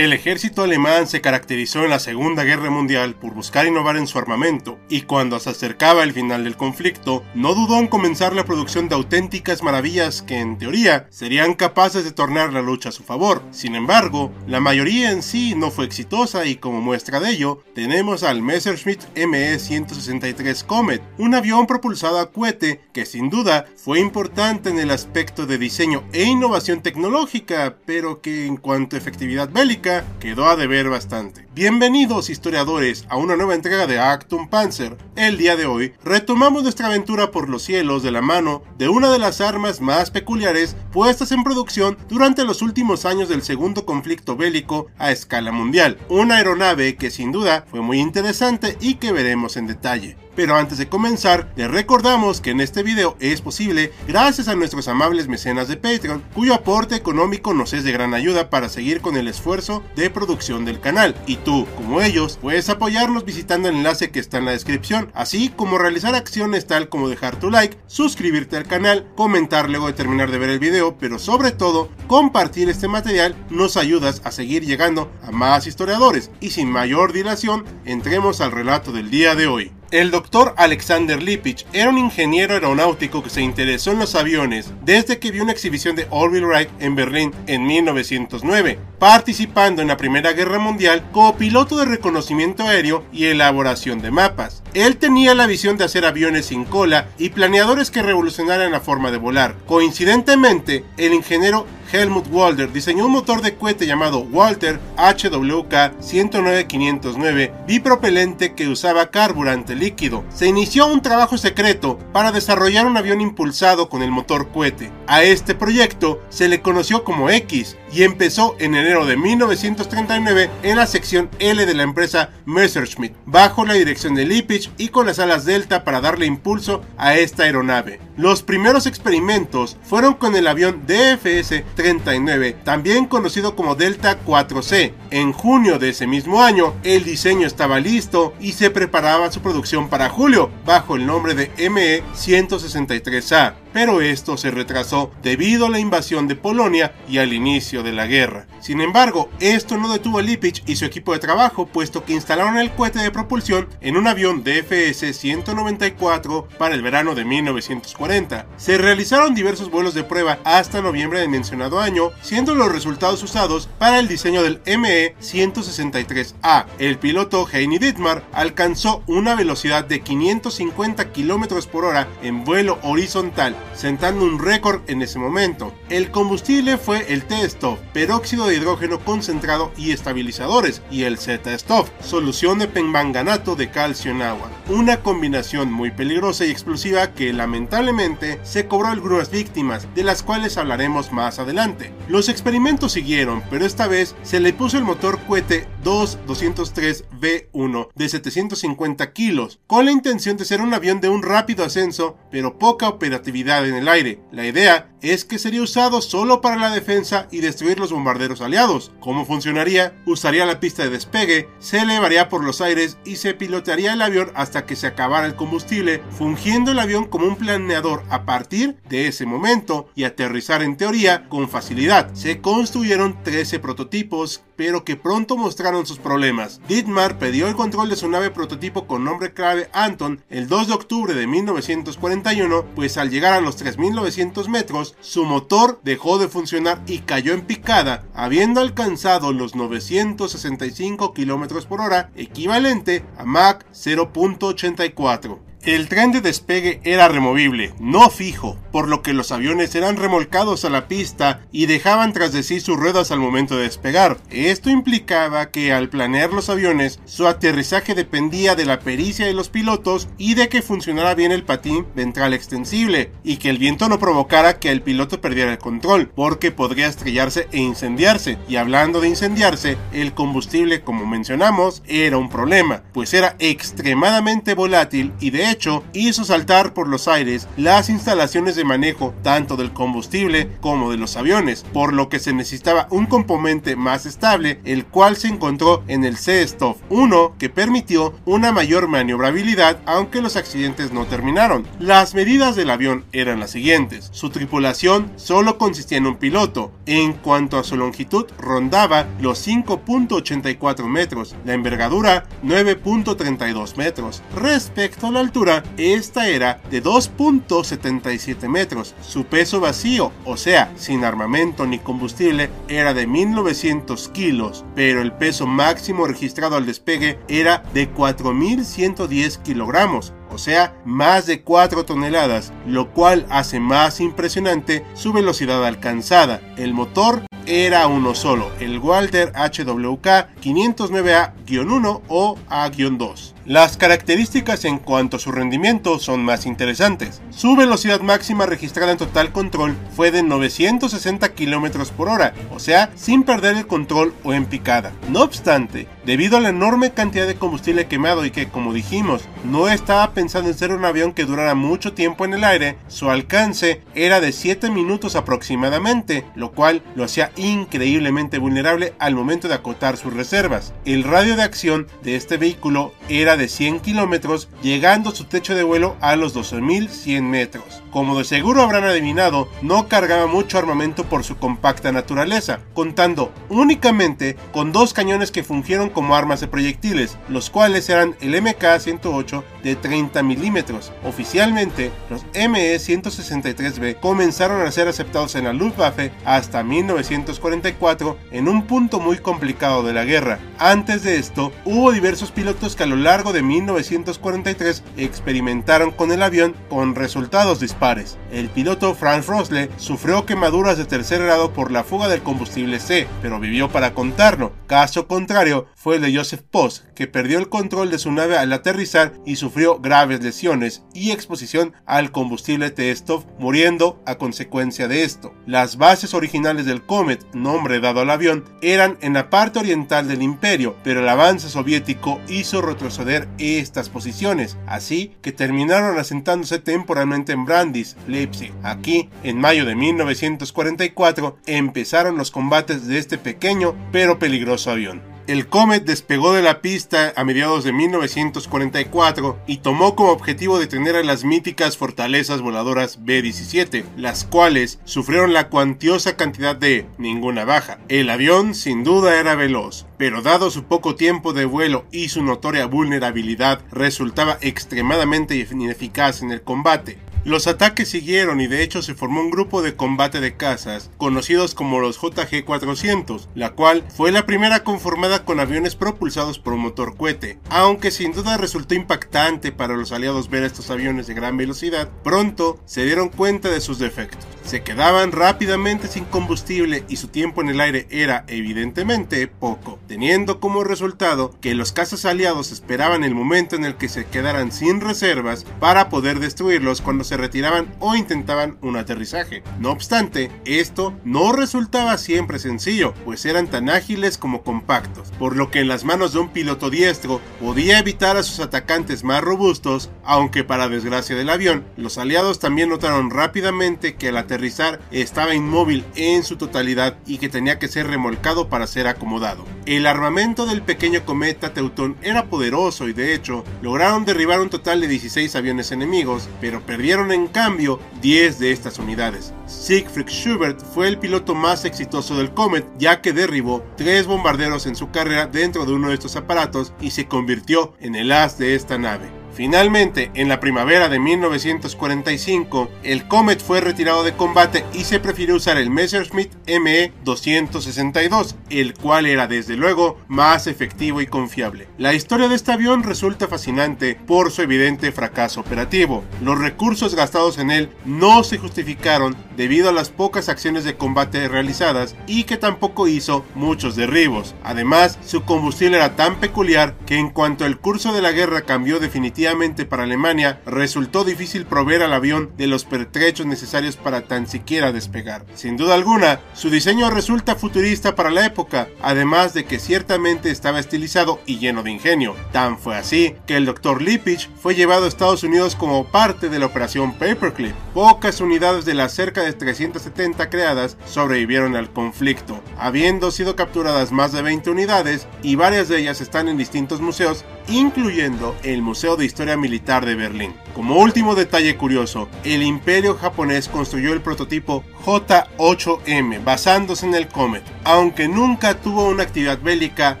El ejército alemán se caracterizó en la Segunda Guerra Mundial por buscar innovar en su armamento, y cuando se acercaba el final del conflicto, no dudó en comenzar la producción de auténticas maravillas que, en teoría, serían capaces de tornar la lucha a su favor. Sin embargo, la mayoría en sí no fue exitosa y como muestra de ello, tenemos al Messerschmitt ME-163 Comet, un avión propulsado a cohete que sin duda fue importante en el aspecto de diseño e innovación tecnológica, pero que en cuanto a efectividad bélica, quedó a deber bastante. Bienvenidos historiadores a una nueva entrega de Actum Panzer. El día de hoy retomamos nuestra aventura por los cielos de la mano de una de las armas más peculiares puestas en producción durante los últimos años del segundo conflicto bélico a escala mundial, una aeronave que sin duda fue muy interesante y que veremos en detalle. Pero antes de comenzar, les recordamos que en este video es posible gracias a nuestros amables mecenas de Patreon, cuyo aporte económico nos es de gran ayuda para seguir con el esfuerzo de producción del canal. Y tú, como ellos, puedes apoyarnos visitando el enlace que está en la descripción, así como realizar acciones tal como dejar tu like, suscribirte al canal, comentar luego de terminar de ver el video, pero sobre todo, compartir este material nos ayudas a seguir llegando a más historiadores. Y sin mayor dilación, entremos al relato del día de hoy. El doctor Alexander Lipich era un ingeniero aeronáutico que se interesó en los aviones desde que vio una exhibición de Orville Wright en Berlín en 1909, participando en la Primera Guerra Mundial como piloto de reconocimiento aéreo y elaboración de mapas. Él tenía la visión de hacer aviones sin cola y planeadores que revolucionaran la forma de volar. Coincidentemente, el ingeniero Helmut Walter diseñó un motor de cohete llamado Walter HWK 109509 bipropelente que usaba carburante líquido. Se inició un trabajo secreto para desarrollar un avión impulsado con el motor cohete. A este proyecto se le conoció como X y empezó en enero de 1939 en la sección L de la empresa Messerschmitt, bajo la dirección de Lipich y con las alas Delta para darle impulso a esta aeronave. Los primeros experimentos fueron con el avión DFS 39, también conocido como Delta 4C. En junio de ese mismo año, el diseño estaba listo y se preparaba su producción para julio, bajo el nombre de ME 163A pero esto se retrasó debido a la invasión de Polonia y al inicio de la guerra. Sin embargo, esto no detuvo a Lipich y su equipo de trabajo, puesto que instalaron el cohete de propulsión en un avión DFS-194 para el verano de 1940. Se realizaron diversos vuelos de prueba hasta noviembre del mencionado año, siendo los resultados usados para el diseño del ME-163A. El piloto Heini Dittmar alcanzó una velocidad de 550 km por hora en vuelo horizontal sentando un récord en ese momento. El combustible fue el T-Stop, peróxido de hidrógeno concentrado y estabilizadores, y el Z-Stop, solución de penmanganato de calcio en agua. Una combinación muy peligrosa y explosiva que lamentablemente se cobró algunas víctimas, de las cuales hablaremos más adelante. Los experimentos siguieron, pero esta vez se le puso el motor cohete 2-203V1 de 750 kilos, con la intención de ser un avión de un rápido ascenso, pero poca operatividad en el aire. La idea es que sería usado solo para la defensa y destruir los bombarderos aliados. ¿Cómo funcionaría? Usaría la pista de despegue, se elevaría por los aires y se pilotearía el avión hasta que se acabara el combustible, fungiendo el avión como un planeador a partir de ese momento y aterrizar en teoría con facilidad. Se construyeron 13 prototipos, pero que pronto mostraron sus problemas. Dietmar pidió el control de su nave prototipo con nombre clave Anton el 2 de octubre de 1941, pues al llegar a los 3.900 metros, su motor dejó de funcionar y cayó en picada, habiendo alcanzado los 965 km por hora, equivalente a Mach 0.84. El tren de despegue era removible, no fijo, por lo que los aviones eran remolcados a la pista y dejaban tras de sí sus ruedas al momento de despegar. Esto implicaba que al planear los aviones, su aterrizaje dependía de la pericia de los pilotos y de que funcionara bien el patín ventral extensible, y que el viento no provocara que el piloto perdiera el control, porque podría estrellarse e incendiarse. Y hablando de incendiarse, el combustible, como mencionamos, era un problema, pues era extremadamente volátil y de hecho hizo saltar por los aires las instalaciones de manejo tanto del combustible como de los aviones, por lo que se necesitaba un componente más estable, el cual se encontró en el C-Stoff 1 que permitió una mayor maniobrabilidad aunque los accidentes no terminaron. Las medidas del avión eran las siguientes, su tripulación solo consistía en un piloto, en cuanto a su longitud rondaba los 5.84 metros, la envergadura 9.32 metros. Respecto a la altura esta era de 2.77 metros. Su peso vacío, o sea, sin armamento ni combustible, era de 1900 kilos, pero el peso máximo registrado al despegue era de 4110 kilogramos, o sea, más de 4 toneladas, lo cual hace más impresionante su velocidad alcanzada. El motor era uno solo, el Walter HWK 509A-1 o A-2. Las características en cuanto a su rendimiento son más interesantes. Su velocidad máxima registrada en total control fue de 960 km por hora, o sea, sin perder el control o en picada. No obstante, debido a la enorme cantidad de combustible quemado y que, como dijimos, no estaba pensando en ser un avión que durara mucho tiempo en el aire, su alcance era de 7 minutos aproximadamente, lo cual lo hacía increíblemente vulnerable al momento de acotar sus reservas. El radio de acción de este vehículo era de 100 kilómetros, llegando su techo de vuelo a los 12.100 metros. Como de seguro habrán adivinado, no cargaba mucho armamento por su compacta naturaleza, contando únicamente con dos cañones que fungieron como armas de proyectiles, los cuales eran el MK-108 de 30 milímetros. Oficialmente, los ME-163B comenzaron a ser aceptados en la Luftwaffe hasta 1944 en un punto muy complicado de la guerra. Antes de esto, hubo diversos pilotos que a lo largo de 1943 experimentaron con el avión con resultados dispares. El piloto Franz Rosle sufrió quemaduras de tercer grado por la fuga del combustible C, pero vivió para contarlo. Caso contrario fue el de Joseph Post, que perdió el control de su nave al aterrizar y sufrió graves lesiones y exposición al combustible Testov, muriendo a consecuencia de esto. Las bases originales del Comet, nombre dado al avión, eran en la parte oriental del imperio, pero el avance soviético hizo retroceder estas posiciones, así que terminaron asentándose temporalmente en Brandis, Leipzig. Aquí, en mayo de 1944, empezaron los combates de este pequeño pero peligroso avión. El Comet despegó de la pista a mediados de 1944 y tomó como objetivo detener a las míticas fortalezas voladoras B-17, las cuales sufrieron la cuantiosa cantidad de ninguna baja. El avión sin duda era veloz, pero dado su poco tiempo de vuelo y su notoria vulnerabilidad, resultaba extremadamente ineficaz en el combate. Los ataques siguieron y de hecho se formó un grupo de combate de cazas, conocidos como los JG-400, la cual fue la primera conformada con aviones propulsados por motor cohete. Aunque sin duda resultó impactante para los aliados ver estos aviones de gran velocidad, pronto se dieron cuenta de sus defectos. Se quedaban rápidamente sin combustible y su tiempo en el aire era evidentemente poco, teniendo como resultado que los cazas aliados esperaban el momento en el que se quedaran sin reservas para poder destruirlos cuando se retiraban o intentaban un aterrizaje. No obstante, esto no resultaba siempre sencillo, pues eran tan ágiles como compactos, por lo que en las manos de un piloto diestro podía evitar a sus atacantes más robustos, aunque para desgracia del avión, los aliados también notaron rápidamente que el aterrizar estaba inmóvil en su totalidad y que tenía que ser remolcado para ser acomodado. El armamento del pequeño cometa Teutón era poderoso y de hecho lograron derribar un total de 16 aviones enemigos, pero perdieron en cambio 10 de estas unidades. Siegfried Schubert fue el piloto más exitoso del Comet, ya que derribó tres bombarderos en su carrera dentro de uno de estos aparatos y se convirtió en el as de esta nave. Finalmente, en la primavera de 1945, el Comet fue retirado de combate y se prefirió usar el Messerschmitt ME 262, el cual era desde luego más efectivo y confiable. La historia de este avión resulta fascinante por su evidente fracaso operativo. Los recursos gastados en él no se justificaron debido a las pocas acciones de combate realizadas y que tampoco hizo muchos derribos. Además, su combustible era tan peculiar que en cuanto el curso de la guerra cambió definitivamente para Alemania, resultó difícil proveer al avión de los pertrechos necesarios para tan siquiera despegar. Sin duda alguna, su diseño resulta futurista para la época, además de que ciertamente estaba estilizado y lleno de ingenio. Tan fue así que el Dr. Lipich fue llevado a Estados Unidos como parte de la operación Paperclip. Pocas unidades de las cerca de 370 creadas sobrevivieron al conflicto, habiendo sido capturadas más de 20 unidades y varias de ellas están en distintos museos, incluyendo el Museo de Historia Militar de Berlín. Como último detalle curioso, el imperio japonés construyó el prototipo J-8M basándose en el Comet. Aunque nunca tuvo una actividad bélica,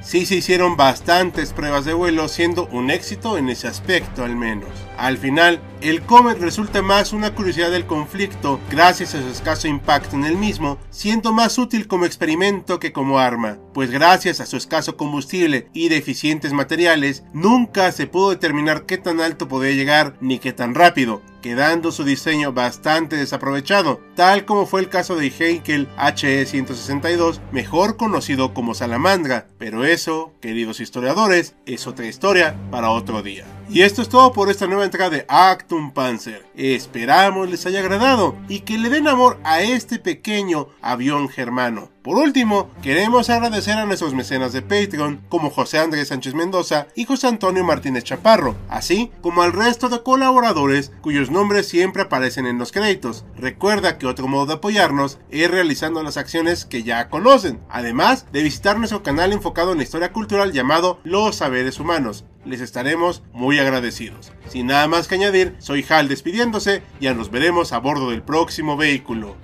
sí se hicieron bastantes pruebas de vuelo siendo un éxito en ese aspecto al menos. Al final, el Comet resulta más una curiosidad del conflicto gracias a su escaso impacto en el mismo, siendo más útil como experimento que como arma, pues gracias a su escaso combustible y deficientes materiales, nunca se pudo determinar qué tan alto podía llegar ni qué tan rápido, quedando su diseño bastante desaprovechado, tal como fue el caso de Heinkel HE-162, mejor conocido como Salamandra, pero eso, queridos historiadores, es otra historia para otro día. Y esto es todo por esta nueva entrega de Actum Panzer. Esperamos les haya agradado y que le den amor a este pequeño avión germano. Por último, queremos agradecer a nuestros mecenas de Patreon, como José Andrés Sánchez Mendoza y José Antonio Martínez Chaparro, así como al resto de colaboradores cuyos nombres siempre aparecen en los créditos. Recuerda que otro modo de apoyarnos es realizando las acciones que ya conocen, además de visitar nuestro canal enfocado en la historia cultural llamado Los Saberes Humanos les estaremos muy agradecidos. Sin nada más que añadir, soy Hal despidiéndose, ya nos veremos a bordo del próximo vehículo.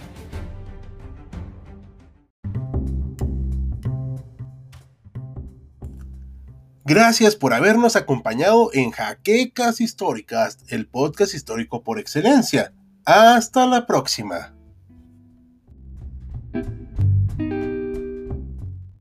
Gracias por habernos acompañado en Jaquecas Históricas, el podcast histórico por excelencia. Hasta la próxima.